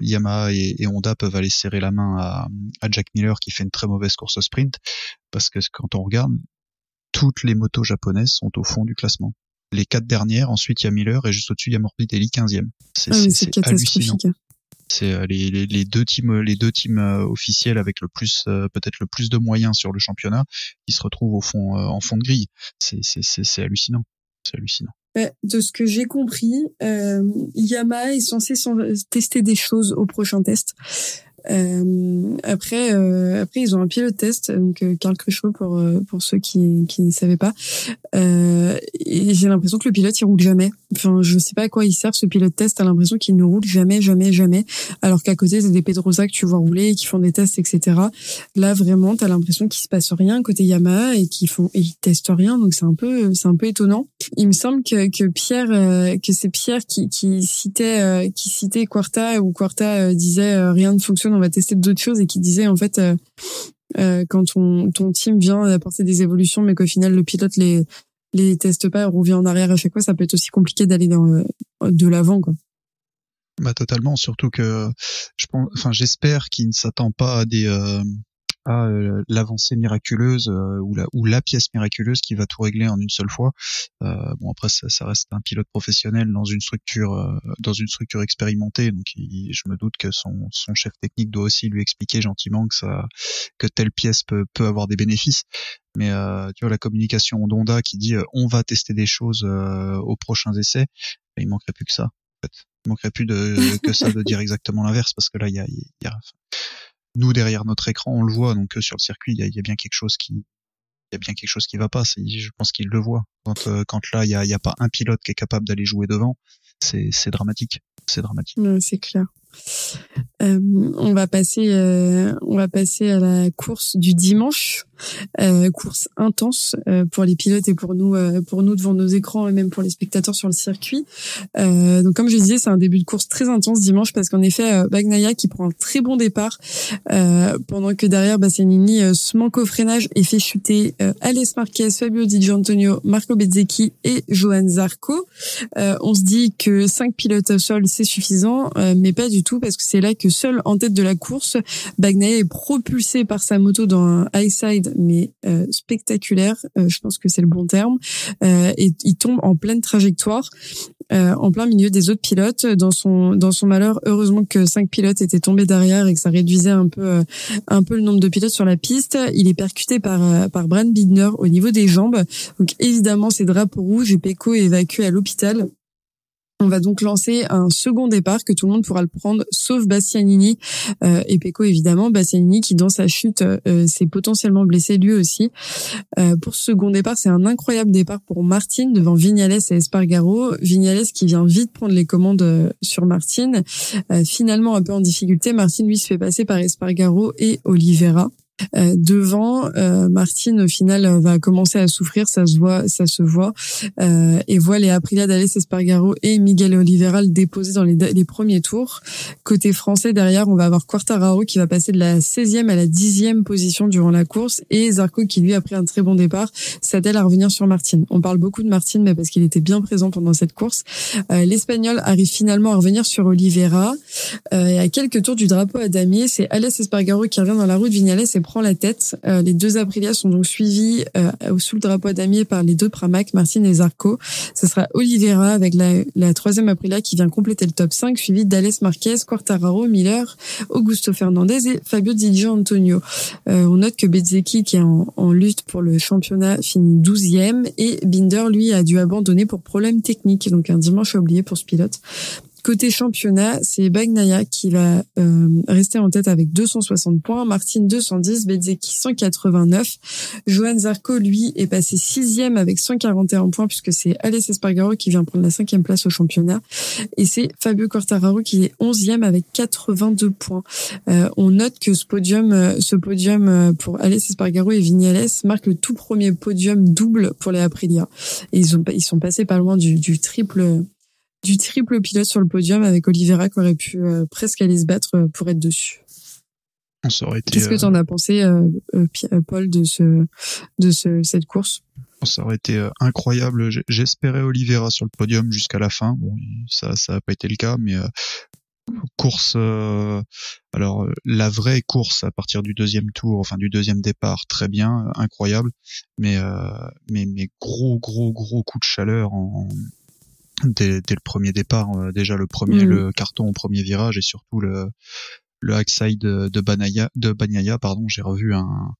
Yamaha et, et, Honda peuvent aller serrer la main à, à Jack Miller qui fait une très mauvaise course au sprint parce que quand on regarde toutes les motos japonaises sont au fond du classement les quatre dernières. Ensuite, il y a Miller et juste au-dessus, il y a Morbidelli 15e. C'est ah hallucinant. C'est euh, les, les, les, deux teams, les deux teams euh, officiels avec le plus, euh, peut-être le plus de moyens sur le championnat, qui se retrouvent au fond, en fond de grille. C'est hallucinant. C'est hallucinant. De ce que j'ai compris, euh, Yamaha est censé tester des choses au prochain test. Euh, après, euh, après ils ont un pilote test, donc euh, Carl Crutchlow pour euh, pour ceux qui qui ne savaient pas. Euh, et j'ai l'impression que le pilote il roule jamais. Enfin, je sais pas à quoi il sert ce pilote test. T'as l'impression qu'il ne roule jamais, jamais, jamais. Alors qu'à côté c'est des Pedrosa que tu vois rouler, qui font des tests, etc. Là vraiment, t'as l'impression qu'il se passe rien côté Yamaha et qu'ils font et ils testent rien. Donc c'est un peu c'est un peu étonnant. Il me semble que que Pierre que c'est Pierre qui qui citait qui citait Quarta ou Quarta disait rien ne fonctionne on va tester d'autres choses et qui disait en fait euh, euh, quand ton, ton team vient apporter des évolutions mais qu'au final le pilote les les teste pas revient en arrière à chaque fois, ça peut être aussi compliqué d'aller dans euh, de l'avant quoi. Bah totalement, surtout que je pense, enfin j'espère qu'il ne s'attend pas à des à euh, l'avancée miraculeuse euh, ou la ou la pièce miraculeuse qui va tout régler en une seule fois. Euh, bon après ça, ça, reste un pilote professionnel dans une structure dans une structure expérimentée donc je me doute que son son chef technique doit aussi lui expliquer gentiment que ça que telle pièce peut peut avoir des bénéfices. Mais tu vois la communication d'Onda qui dit on va tester des choses aux prochains essais, ben, il manquerait plus que ça. En fait. Il manquerait plus de que ça de dire exactement l'inverse parce que là il y a, y a nous derrière notre écran on le voit. Donc euh, sur le circuit il y a, bien quelque chose qui il y a bien quelque chose qui va pas. Je pense qu'il le voit. Quand euh, quand là il y a, pas un pilote qui est capable d'aller jouer devant c'est c'est dramatique. C'est dramatique. C'est clair euh, on va passer, euh, on va passer à la course du dimanche, euh, course intense euh, pour les pilotes et pour nous, euh, pour nous devant nos écrans et même pour les spectateurs sur le circuit. donc comme je disais, c'est un début de course très intense dimanche parce qu'en effet, Bagnaia qui prend un très bon départ pendant que derrière Bastianini se manque au freinage et fait chuter Alès Marquez, Fabio Di Gianantonio, Marco Bezzecchi et Johan Zarco. on se dit que cinq pilotes au sol c'est suffisant, mais pas du tout parce que c'est là que seul en tête de la course, Bagnaia est propulsé par sa moto dans un high side mais euh, spectaculaire, euh, je pense que c'est le bon terme, euh, et il tombe en pleine trajectoire. en plein milieu des autres pilotes dans son dans son malheur heureusement que cinq pilotes étaient tombés derrière et que ça réduisait un peu un peu le nombre de pilotes sur la piste il est percuté par par Brand Bidner au niveau des jambes donc évidemment c'est drapeau rouge et Pecco est évacué à l'hôpital on va donc lancer un second départ que tout le monde pourra le prendre, sauf Bastianini euh, et Pecco évidemment. Bastianini qui dans sa chute euh, s'est potentiellement blessé lui aussi. Euh, pour ce second départ, c'est un incroyable départ pour Martin devant Vignales et Espargaro. Vignales qui vient vite prendre les commandes sur Martin. finalement un peu en difficulté, Martin lui se fait passer par Espargaro et Oliveira. Euh, devant, euh, Martine au final va commencer à souffrir, ça se voit, se voit, euh, et voit les Aprilia d'Alès Espargaro et Miguel Oliveira le déposer dans les, premiers tours. Côté français derrière, on va avoir Quartararo qui va passer de la 16e à la 10e position durant la course et Zarco qui lui a pris un très bon départ s'attelle à revenir sur Martine. On parle beaucoup de Martine mais parce qu'il était bien présent pendant cette course. Euh, L'Espagnol arrive finalement à revenir sur Oliveira. et à quelques tours du drapeau à damier, c'est Alès Espargaro qui revient dans la route Vignales prend la tête. les deux Aprilia sont donc suivis sous le drapeau damier par les deux Pramac, Martin et Zarco. Ce sera Oliveira avec la, la troisième Aprilia qui vient compléter le top 5, suivi d'Alès Marquez, Quartararo, Miller, Augusto Fernandez et Fabio Di Antonio. on note que Bezzecchi, qui est en, en lutte pour le championnat, finit 12e et Binder, lui, a dû abandonner pour problème technique. Donc un dimanche oublié pour ce pilote. Côté championnat, c'est Bagnaia qui va euh, rester en tête avec 260 points, Martin 210, Bezzecchi 189. Johan Zarco, lui, est passé sixième avec 141 points puisque c'est Alès Espargaro qui vient prendre la cinquième place au championnat. Et c'est Fabio Quartararo qui est onzième avec 82 points. Euh, on note que ce podium, euh, ce podium pour Alès Espargaro et Vignales marque le tout premier podium double pour les Aprilia. Ils, ont, ils sont passés pas loin du triple du triple pilote sur le podium avec Oliveira qui aurait pu euh, presque aller se battre euh, pour être dessus. Qu'est-ce que tu en as pensé, euh, Paul, de ce de ce, cette course? Ça aurait été incroyable. J'espérais Oliveira sur le podium jusqu'à la fin. Bon, ça ça n'a pas été le cas, mais course alors la vraie course à partir du deuxième tour enfin du deuxième départ très bien incroyable mais mais mais gros gros gros coup de chaleur en, dès, dès, le premier départ, euh, déjà le premier mm. le carton au premier virage et surtout le le hackside de, de Banaya de Banyaya pardon, j'ai revu un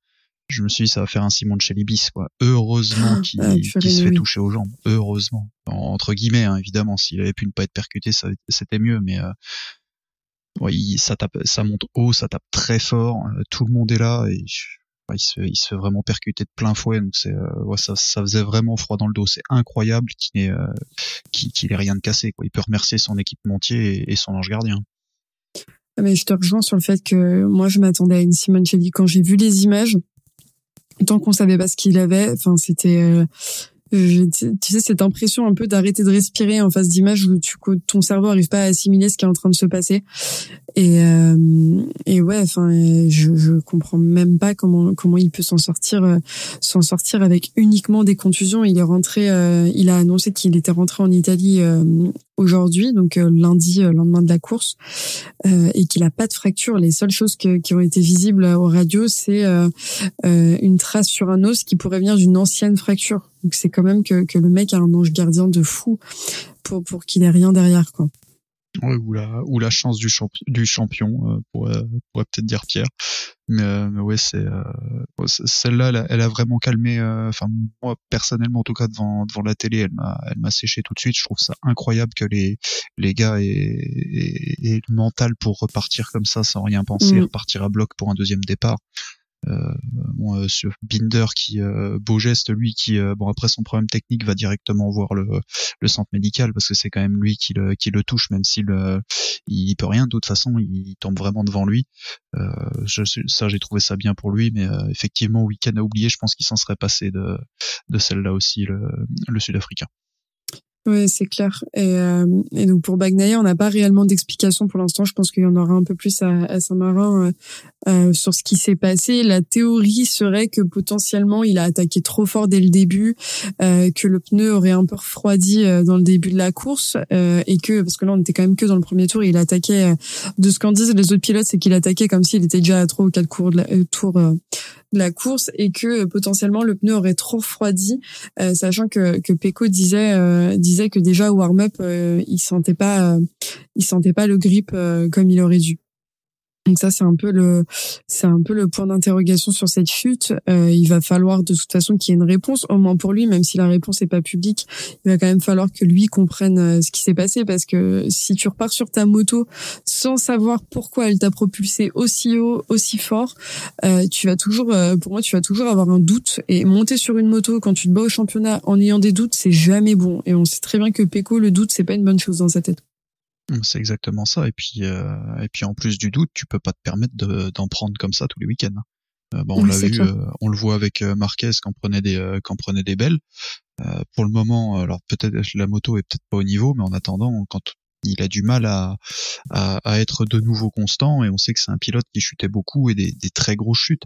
je me suis dit ça va faire un Simon de Chelibis quoi. Heureusement ah, qu'il se fait toucher aux jambes, heureusement entre guillemets hein, évidemment s'il avait pu ne pas être percuté c'était mieux mais euh, ouais, ça tape ça monte haut, ça tape très fort, euh, tout le monde est là et il se, il se fait vraiment percuter de plein fouet, donc c'est, euh, ça, ça faisait vraiment froid dans le dos. C'est incroyable qu'il n'ait, euh, qu'il, ait rien de cassé. Quoi. Il peut remercier son équipementier et, son ange gardien. Ah, mais je te rejoins sur le fait que moi je m'attendais à une Simoncelli quand j'ai vu les images. Tant qu'on savait pas ce qu'il avait, enfin c'était euh, tu sais cette impression un peu d'arrêter de respirer en face d'image où ton cerveau arrive pas à assimiler ce qui est en train de se passer et euh, ouais enfin je je comprends même pas comment comment il peut s'en sortir euh, s'en sortir avec uniquement des contusions il est rentré euh, il a annoncé qu'il était rentré en Italie aujourd'hui, donc euh, lundi, euh, lendemain de la course, euh, et qu'il a pas de fracture. Les seules choses qui ont été visibles au radio, c'est une trace sur un os qui pourrait venir d'une ancienne fracture. Donc c'est quand même que, que le mec a un ange gardien de fou pour pour qu'il ait rien derrière, quoi. Ouais, ou la ou la chance du, du champion euh, pourrait, peut-être dire Pierre mais, euh, mais ouais c'est euh, celle-là elle, elle, a vraiment calmé euh, enfin moi personnellement en tout cas devant devant la télé elle m'a elle m'a séché tout de suite je trouve ça incroyable que les les gars aient, aient, le mental pour repartir comme ça sans rien penser mmh. repartir à bloc pour un deuxième départ euh, bon, euh, sur Binder qui euh, beau geste lui qui bon après son problème technique va directement voir le, le centre médical parce que c'est quand même lui qui le, qui le touche même s'il il peut rien. De toute façon il tombe vraiment devant lui. Je, ça j'ai trouvé ça bien pour lui mais effectivement week-end à oublier je pense qu'il s'en serait passé de, de celle-là aussi le, le sud-africain oui, c'est clair. Et, euh, et, donc pour Bagnaia, on n'a pas réellement d'explication pour l'instant. Je pense qu'il y en aura un peu plus à, Saint-Marin euh, euh, sur ce qui s'est passé. La théorie serait que potentiellement il a attaqué trop fort dès le début, euh, que le pneu aurait un peu refroidi euh, dans le début de la course et que parce que là on était quand même que dans le premier tour, il attaquait de ce qu'en disent les autres pilotes, c'est qu'il attaquait comme s'il était déjà à trois ou quatre cours de la, tours la course et que euh, potentiellement le pneu aurait trop refroidi, euh, sachant que que disait euh, disait que déjà au warm-up il sentait pas il sentait pas le grip comme il aurait dû. Donc ça c'est un peu le c'est un peu le point d'interrogation sur cette chute. Euh, il va falloir de toute façon qu'il y ait une réponse, au moins pour lui, même si la réponse n'est pas publique. Il va quand même falloir que lui comprenne euh, ce qui s'est passé parce que si tu repars sur ta moto sans savoir pourquoi elle t'a propulsé aussi haut, aussi fort, euh, tu vas toujours, pour moi, tu vas toujours avoir un doute. Et monter sur une moto quand tu te bats au championnat en ayant des doutes, c'est jamais bon. Et on sait très bien que Pecco, le doute, c'est pas une bonne chose dans sa tête. Mmh, c'est exactement ça. Et puis, euh, et puis en plus du doute, tu peux pas te permettre d'en prendre comme ça tous les week-ends. Euh, on l'a vu, euh, on le voit avec Marquez quand prenait des quand prenait des belles. pour le moment, alors peut-être la moto est peut-être pas au niveau, mais en attendant, quand il a du mal à, à, être de nouveau constant et on sait que c'est un pilote qui chutait beaucoup et des, des très grosses chutes.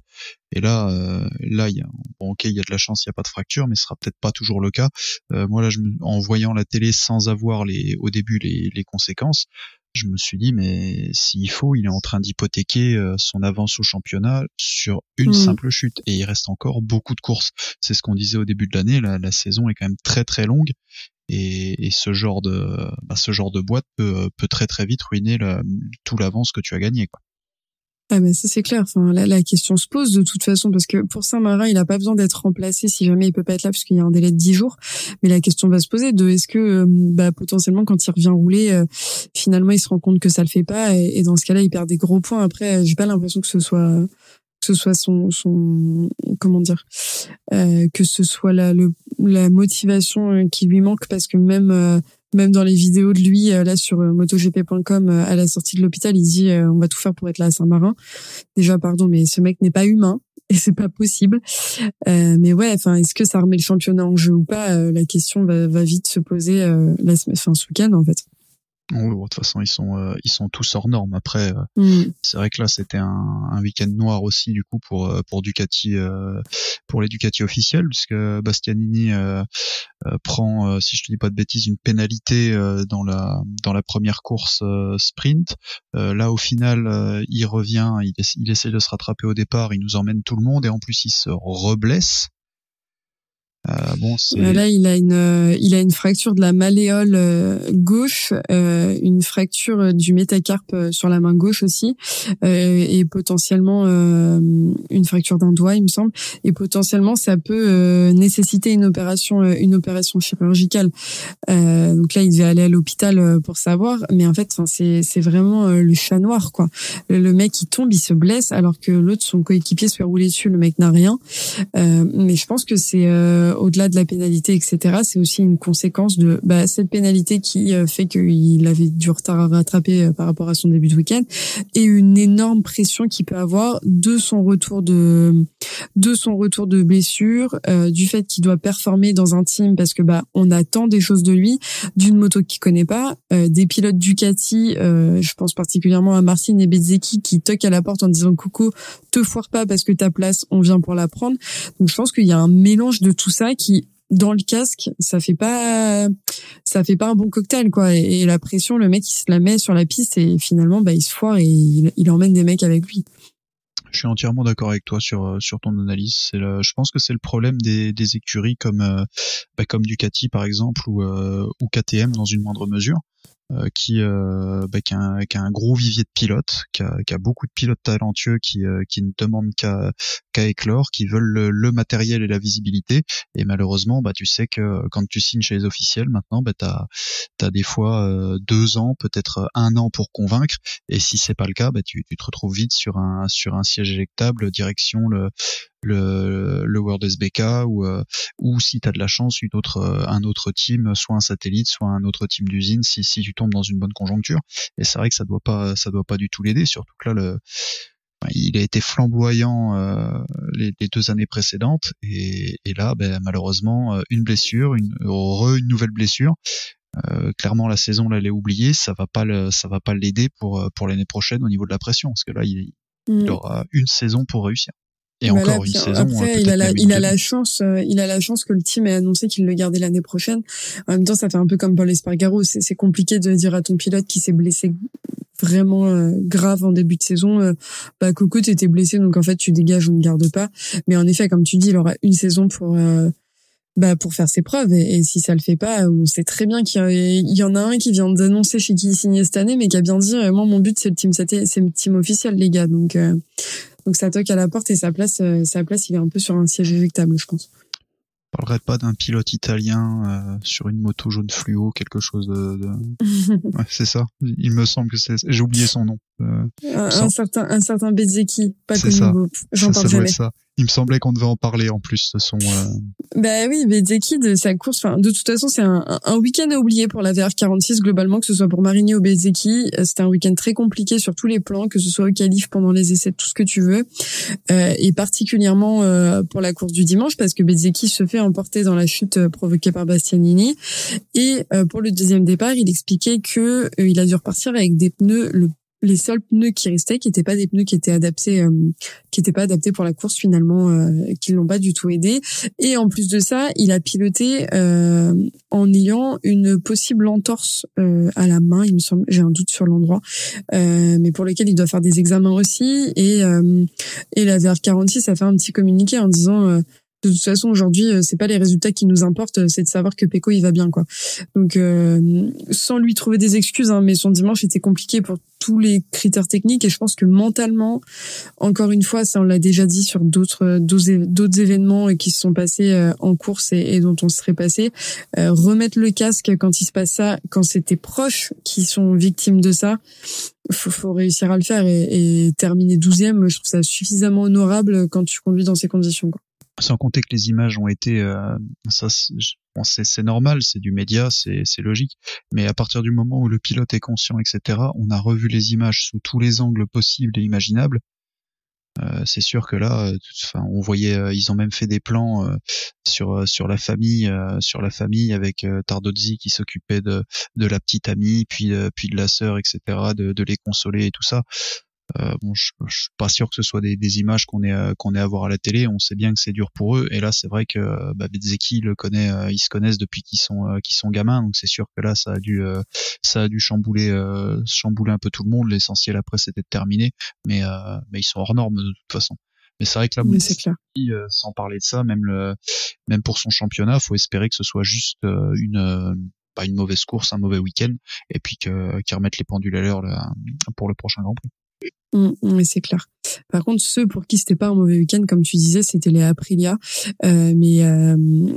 Et là, euh, là, il y a, bon, ok, il y a de la chance, il n'y a pas de fracture, mais ce sera peut-être pas toujours le cas. Euh, moi là, je, en voyant la télé sans avoir les, au début les, les conséquences, je me suis dit mais s'il faut, il est en train d'hypothéquer euh, son avance au championnat sur une Mhm. simple chute et il reste encore beaucoup de courses. C'est ce qu'on disait au début de l'année, la, la saison est quand même très très longue et, et ce genre de bah, ce genre de boîte peut, peut très très vite ruiner la- tout l'avance que tu as gagné quoi. Ah ben ça c'est clair. Enfin là la question se pose de toute façon parce que pour Saint-Marin il a pas besoin d'être remplacé si jamais il peut pas être là parce qu'il y a un délai de 10 jours. Mais la question va se poser de est-ce que euh, bah, potentiellement quand il revient rouler euh, finalement il se rend compte que ça le fait pas et, et dans ce cas-là il perd des gros points. Après j'ai pas l'impression que ce soit que ce soit son son comment dire euh, que ce soit la le, la motivation euh, qui lui manque parce que même euh, même dans les vidéos de lui euh, là sur euh, motogp.com à la sortie de l'hôpital il dit euh, on va tout faire pour être là à Saint-Marin. Déjà pardon mais ce mec n'est pas humain et c'est pas possible. Mais ouais enfin est-ce que ça remet le championnat en jeu ou pas la question va, va vite se poser la semaine enfin ce week-end en fait Bon, de toute façon ils sont euh, ils sont tous hors normes. Après euh, Mm. c'est vrai que là c'était un, un week-end noir aussi du coup pour euh, pour Ducati euh, pour les Ducati officiels puisque Bastianini euh, euh, prend euh, si je te dis pas de bêtises une pénalité euh, dans la dans la première course euh, sprint Euh, là au final euh, il revient il, il essaie de se rattraper au départ il nous emmène tout le monde et en plus il se reblesse euh, bon Là, il a une, euh, il a une fracture de la malléole euh, gauche, euh, une fracture du métacarpe sur la main gauche aussi, et potentiellement une fracture d'un doigt, il me semble. Et potentiellement, ça peut nécessiter une opération, une opération chirurgicale. Donc là, il devait aller à l'hôpital pour savoir, mais en fait, c'est, c'est vraiment le chat noir, quoi. Le, le mec, il tombe, il se blesse, alors que l'autre, son coéquipier, se fait rouler dessus. Le mec n'a rien. Mais je pense que c'est euh, au-delà de la pénalité, etc. C'est aussi une conséquence de bah, cette pénalité qui euh, fait qu'il avait du retard à rattraper euh, par rapport à son début de week-end et une énorme pression qu'il peut avoir de son retour de de son retour de blessure, du fait qu'il doit performer dans un team parce que bah on attend des choses de lui, d'une moto qu'il connaît pas, des pilotes Ducati, je pense particulièrement à Martin et Bezzecchi qui toquent à la porte en disant coucou, te foire pas parce que ta place, on vient pour la prendre. Donc je pense qu'il y a un mélange de tout ça qui dans le casque, ça fait pas ça fait pas un bon cocktail quoi et, la pression le mec il se la met sur la piste et finalement bah il se foire et il, emmène des mecs avec lui. Je suis entièrement d'accord avec toi sur euh, sur ton analyse. C'est je pense que c'est le problème des, des écuries comme euh, bah, comme Ducati par exemple ou euh, ou KTM dans une moindre mesure, euh, qui euh, bah, a un, gros vivier de pilotes, qui a, beaucoup de pilotes talentueux qui euh, qui ne demandent qu'à éclore, qui veulent le, matériel et la visibilité. Et malheureusement, bah tu sais que quand tu signes chez les officiels maintenant, bah t'as t'as des fois euh, deux ans, peut-être un an pour convaincre. Et si c'est pas le cas, bah tu, tu te retrouves vite sur un sur un siège électable direction le le, le World SBK ou euh, ou si tu as de la chance une autre euh, un autre team soit un satellite soit un autre team d'usine si si tu tombes dans une bonne conjoncture. Et c'est vrai que ça doit pas ça doit pas du tout l'aider surtout que là le il a été flamboyant euh, les, les, deux années précédentes. Et, et là ben, malheureusement euh, une blessure une re, une nouvelle blessure. Euh, clairement la saison là elle est oubliée. Ça va pas le, ça va pas l'aider pour pour l'année prochaine au niveau de la pression parce que là il, il aura une saison pour réussir et Bah là, encore une puis, saison Après, il a la, il a chance, euh, il a la chance que le team ait annoncé qu'il le gardait l'année prochaine. En même temps, ça fait un peu comme Paul Espargaro. C'est, c'est compliqué de dire à ton pilote qui s'est blessé vraiment euh, grave en début de saison, euh, bah Coco, t'étais blessé, donc en fait tu dégages, on ne garde pas. Mais en effet, comme tu dis, il aura une saison pour euh, bah pour faire ses preuves. Et, et, si ça le fait pas, on sait très bien qu'il y, a, il y en a un qui vient d'annoncer chez qui il signait cette année, mais qui a bien dit, moi mon but c'est le team, c'est le team officiel, les gars. Donc donc ça toque à la porte et sa place, euh, sa place, il est un peu sur un siège éjectable, je pense. Je parlerai pas d'un pilote italien euh, sur une moto jaune fluo, quelque chose de. de... ouais, c'est ça. Il me semble que c'est. J'ai oublié son nom. Euh, un, un, certain, un certain Bezzecchi, pas connu. J'en parle ça jamais. Ça. Il me semblait qu'on devait en parler en plus de son. Euh... Bah oui, de sa course. Enfin, de toute façon, c'est un, week-end à oublier pour la VR46 globalement, que ce soit pour Marini ou Bezzecchi. C'était un week-end très compliqué sur tous les plans, que ce soit au qualif, pendant les essais, tout ce que tu veux, euh, et particulièrement euh, pour la course du dimanche, parce que Bezzecchi se fait emporter dans la chute euh, provoquée par Bastianini. Et euh, pour le deuxième départ, il expliquait que euh, il a dû repartir avec des pneus le les seuls pneus qui restaient, qui n'étaient pas des pneus qui étaient adaptés, euh, qui étaient pas adaptés pour la course finalement, euh, qui l'ont pas du tout aidé. Et en plus de ça, il a piloté euh, en ayant une possible entorse euh, à la main, il me semble. J'ai un doute sur l'endroit, mais pour lequel il doit faire des examens aussi. Et et la VR46 a fait un petit communiqué en disant de toute façon aujourd'hui euh, c'est pas les résultats qui nous importent c'est de savoir que Peko il va bien quoi donc euh, sans lui trouver des excuses hein, mais son dimanche était compliqué pour tous les critères techniques et je pense que mentalement encore une fois ça on l'a déjà dit sur d'autres d'autres événements qui se sont passés euh, en course et, dont on serait passé remettre le casque quand il se passe ça quand c'est tes proches qui sont victimes de ça faut, faut réussir à le faire et, et terminer douzième je trouve ça suffisamment honorable quand tu conduis dans ces conditions quoi. Sans compter que les images ont été, euh, ça, c'est normal, c'est du média, c'est logique. Mais à partir du moment où le pilote est conscient, etc., on a revu les images sous tous les angles possibles et imaginables. Euh, c'est sûr que là, enfin, on voyait, euh, ils ont même fait des plans sur sur la famille, sur la famille avec Tardozzi qui s'occupait de de la petite amie, puis puis de la sœur, etc., de, de les consoler et tout ça. Euh, bon, je, je, suis pas sûr que ce soit des, des images qu'on ait euh, qu'on ait à voir à la télé. On sait bien que c'est dur pour eux. Et là, c'est vrai que bah, Bezeki le connaît, euh, ils se connaissent depuis qu'ils sont euh, qu'ils sont gamins. Donc c'est sûr que là, ça a dû ça a dû chambouler chambouler un peu tout le monde. L'essentiel après, c'était de terminer. Mais mais ils sont hors normes de toute façon. Mais c'est vrai que là, sans parler de ça, même le même pour son championnat, faut espérer que ce soit juste une pas une mauvaise course, un mauvais week-end, et puis que qu'ils remettent les pendules à l'heure pour le prochain Grand Prix. Mmh, mais c'est clair. Par contre, ceux pour qui c'était pas un mauvais week-end, comme tu disais, c'était les Aprilia. Euh, mais euh,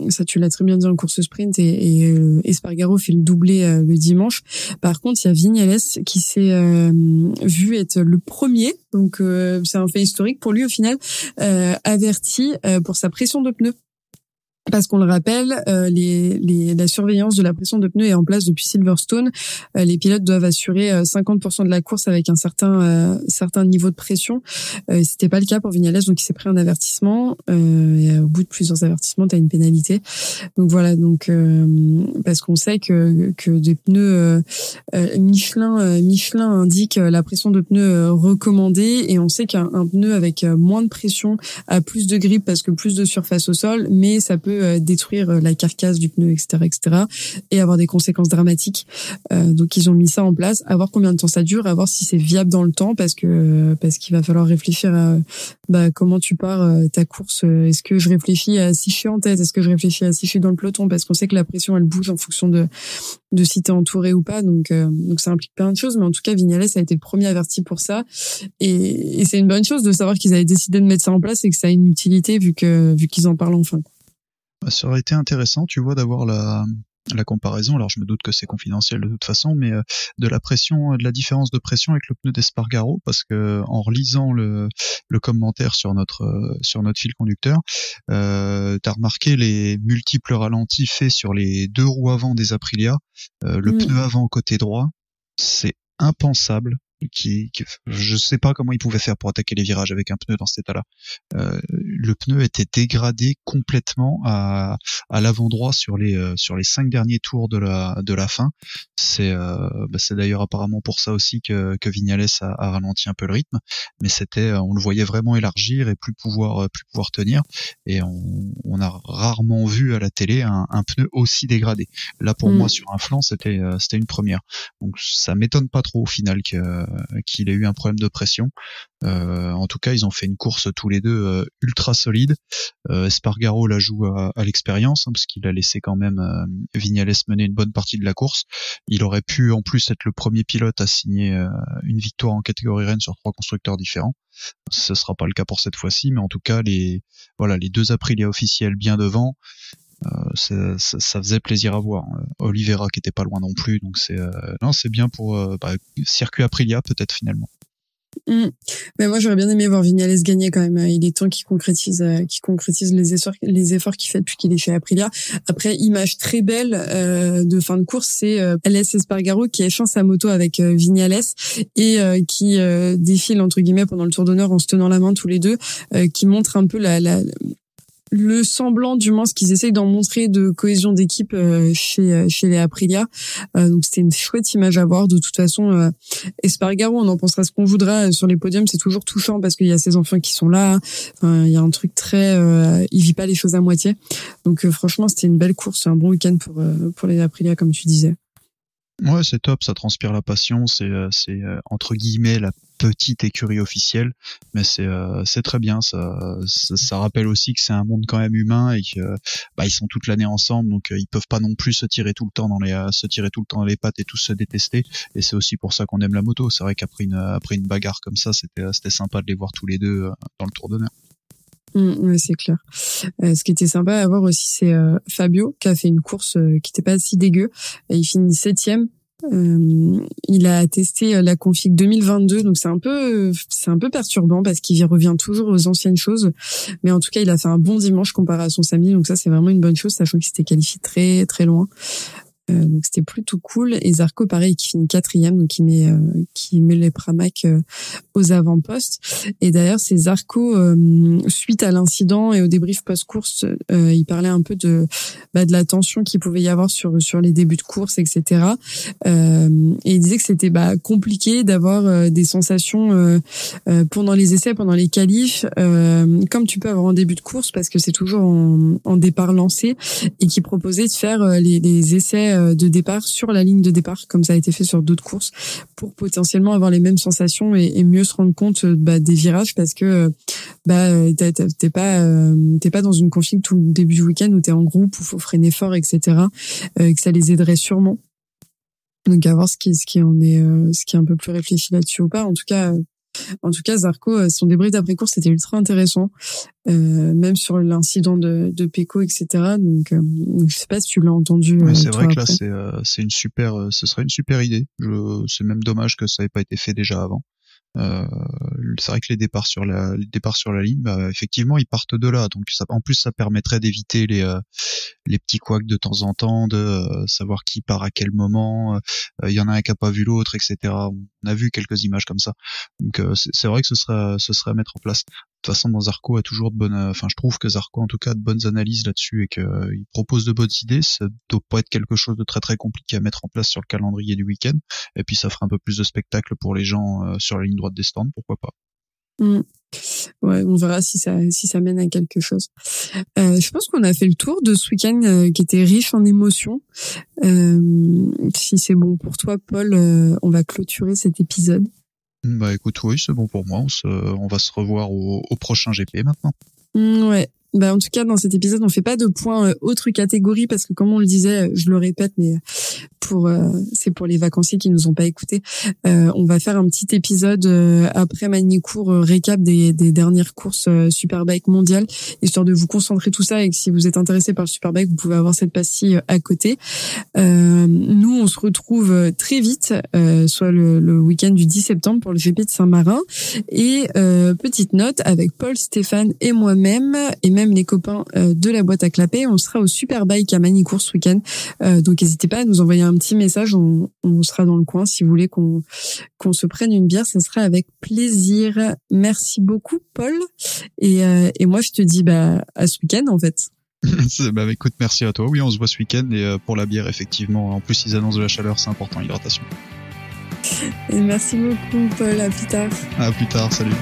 ça, tu l'as très bien dit en course sprint et, et euh, Espargaro fait le doublé euh, le dimanche. Par contre, il y a Vignales qui s'est euh, vu être le premier, donc c'est un fait historique pour lui au final, averti pour sa pression de pneus parce qu'on le rappelle, euh, les, les, la surveillance de la pression de pneus est en place depuis Silverstone. Euh, les pilotes doivent assurer 50% euh, de la course avec un certain certain niveau de pression. Euh, C'était pas le cas pour Vignales, donc il s'est pris un avertissement. et au bout de plusieurs avertissements, tu as une pénalité. Donc voilà, donc parce qu'on sait que que des pneus Michelin Michelin indique la pression de pneus recommandée et on sait qu'un pneu avec moins de pression a plus de grippe parce que plus de surface au sol, mais ça peut euh, détruire euh, la carcasse du pneu, etc., etc., et avoir des conséquences dramatiques. Euh, donc ils ont mis ça en place, à voir combien de temps ça dure, à voir si c'est viable dans le temps, parce que parce qu'il va falloir réfléchir à bah, comment tu pars ta course. Est-ce que je réfléchis à si je suis en tête, est-ce que je réfléchis à si je suis dans le peloton, parce qu'on sait que la pression elle bouge en fonction de de si t'es entouré ou pas. Donc donc ça implique plein de choses, mais en tout cas Vignales a été le premier averti pour ça, et, et c'est une bonne chose de savoir qu'ils avaient décidé de mettre ça en place et que ça a une utilité vu que vu qu'ils en parlent enfin. Bah, ça aurait été intéressant, tu vois, d'avoir la, la comparaison. Alors je me doute que c'est confidentiel de toute façon, mais euh, de la pression, de la différence de pression avec le pneu d'Espargaro, parce que en relisant le, le commentaire sur notre euh, sur notre fil conducteur, euh, t'as remarqué les multiples ralentis faits sur les deux roues avant des Aprilia, euh, le mm. pneu avant côté droit, c'est impensable qui, qui, je sais pas comment il pouvait faire pour attaquer les virages avec un pneu dans cet état-là. Euh, le pneu était dégradé complètement à, à l'avant droit sur les euh, sur les cinq derniers tours de la de la fin. C'est euh, bah c'est d'ailleurs apparemment pour ça aussi que que Vignales a, a ralenti un peu le rythme, mais c'était euh, on le voyait vraiment élargir et plus pouvoir euh, plus pouvoir tenir. Et on, on a rarement vu à la télé un, un pneu aussi dégradé. Là pour mm. moi sur un flanc c'était c'était une première. Donc ça m'étonne pas trop au final que euh, qu'il ait eu un problème de pression. Euh, en tout cas, ils ont fait une course tous les deux euh, ultra solide. Espargaro la joue à, l'expérience hein, parce qu'il a laissé quand même Vignales mener une bonne partie de la course. Il aurait pu en plus être le premier pilote à signer une victoire en catégorie Rennes sur trois constructeurs différents. Ce sera pas le cas pour cette fois-ci, mais en tout cas les voilà les deux Aprilia officiels bien devant. Euh, ça, faisait plaisir à voir. Euh, Oliveira qui était pas loin non plus, donc c'est euh, non, c'est bien pour bah, circuit Aprilia peut-être finalement. Mmh. Mais moi j'aurais bien aimé voir Vignales gagner quand même. Il est temps qu'il concrétise, qui concrétise les efforts, les efforts qu'il fait depuis qu'il est chez Aprilia. Après, image très belle de fin de course, c'est LS Espargaro qui échange sa moto avec Vignales et qui défile entre guillemets pendant le Tour d'honneur en se tenant la main tous les deux, qui montre un peu la, la le semblant du moins ce qu'ils essayent d'en montrer de cohésion d'équipe euh, chez euh, chez les Aprilia. Euh, donc c'était une chouette image à voir. De toute façon, Espargaro, on en pensera ce qu'on voudra sur les podiums, c'est toujours touchant parce qu'il y a ses enfants qui sont là. Enfin, il y a un truc très, il vit pas les choses à moitié. Donc franchement, c'était une belle course, un bon week-end pour pour les Aprilia comme tu disais. Ouais, c'est top, ça transpire la passion, c'est euh, c'est euh, entre guillemets la petite écurie officielle, mais c'est euh, c'est très bien, ça, ça, rappelle aussi que c'est un monde quand même humain et que bah ils sont toute l'année ensemble, donc ils peuvent pas non plus se tirer tout le temps dans les se tirer tout le temps dans les pattes et tous se détester, et c'est aussi pour ça qu'on aime la moto. C'est vrai qu'après une après une bagarre comme ça, c'était c'était sympa de les voir tous les deux dans le tour d'honneur. Mmh, c'est clair. ce qui était sympa à voir aussi, c'est Fabio qui a fait une course qui n'était pas si dégueu. il finit septième euh, il a testé euh, la config 2022, donc c'est un peu c'est un peu perturbant parce qu'il revient toujours aux anciennes choses. Mais en tout cas, il a fait un bon dimanche comparé à son samedi, donc ça c'est vraiment une bonne chose, sachant qu'il s'était qualifié très très loin. Euh, donc c'était plutôt cool. Et Zarco, pareil, qui finit quatrième, donc qui met euh, qui met les Pramac euh, aux avant-postes. Et d'ailleurs, c'est Zarco suite à l'incident et au débrief post-course, il parlait un peu de bah, de la tension qu'il pouvait y avoir sur sur les débuts de course, etc. et il disait que c'était bah, compliqué d'avoir des sensations pendant les essais, pendant les qualifs, comme tu peux avoir en début de course, parce que c'est toujours en, en départ lancé, et qui proposait de faire les, les essais euh, de départ sur la ligne de départ, comme ça a été fait sur d'autres courses, pour potentiellement avoir les mêmes sensations et, mieux se rendre compte euh, bah, des virages, parce que euh, bah t'es pas t'es pas dans une config tout le début du week-end où t'es en groupe où faut freiner fort, etc. et que ça les aiderait sûrement. Donc à voir ce qui ce qui en est ce qui est un peu plus réfléchi là-dessus ou pas. En tout cas, en tout cas, Zarco, euh, son débrief d'après-course, c'était ultra intéressant, euh, même sur l'incident de, de Peko, etc. Donc, euh, je sais pas si tu l'as entendu. c'est vrai que là, c'est c'est une super, ce serait une super idée. C'est même dommage que ça ait pas été fait déjà avant. Euh, c'est vrai que les départs sur la, les départs sur la ligne, bah, effectivement, ils partent de là. Donc, ça, en plus, ça permettrait d'éviter les, euh, les petits couacs de temps en temps, de euh, savoir qui part à quel moment. Il y en a un qui a pas vu l'autre, etc. On a vu quelques images comme ça. Donc, c'est vrai que ce serait, ce serait à mettre en place toute façon, dans Zarco a toujours de bonnes, enfin, je trouve que Zarco, en tout cas, de bonnes analyses là-dessus et qu'il euh, propose de bonnes idées. Ça doit pas être quelque chose de très très compliqué à mettre en place sur le calendrier du week-end. Et puis, ça fera un peu plus de spectacle pour les gens euh, sur la ligne droite des stands, pourquoi pas. Mmh. Ouais, on verra si ça si ça mène à quelque chose. Euh, je pense qu'on a fait le tour de ce week-end qui était riche en émotions. si c'est bon pour toi, Paul, on va clôturer cet épisode. Bah écoute, oui, c'est bon pour moi. On, se, on va se revoir au, au prochain GP maintenant. Mmh, ouais, bah, en tout cas, dans cet épisode, on fait pas de points euh, autre catégorie parce que, comme on le disait, je le répète, mais pour euh, c'est pour les vacanciers qui nous ont pas écoutés, euh, on va faire un petit épisode euh, après Manicourt récap des, des dernières courses Superbike mondiales, histoire de vous concentrer tout ça et que si vous êtes intéressé par le Superbike, vous pouvez avoir cette pastille à côté. nous, on se retrouve très vite, soit le, le week-end du 10 septembre pour le GP de Saint-Marin. Et petite note avec Paul, Stéphane et moi-même les copains euh, de la boîte à clapper. On sera au Superbike à Manicourt ce week-end. Euh, donc n'hésitez pas à nous envoyer un petit message. On, sera dans le coin. Si vous voulez qu'on qu'on se prenne une bière, ça sera avec plaisir. Merci beaucoup, Paul. Et, euh, et moi, je te dis bah, à ce week-end, en fait. bah écoute, merci à toi. Oui, on se voit ce week-end et pour la bière, effectivement. En plus, ils annoncent de la chaleur, c'est important, hydratation. Et merci beaucoup, Paul. À plus tard. À plus tard. Salut.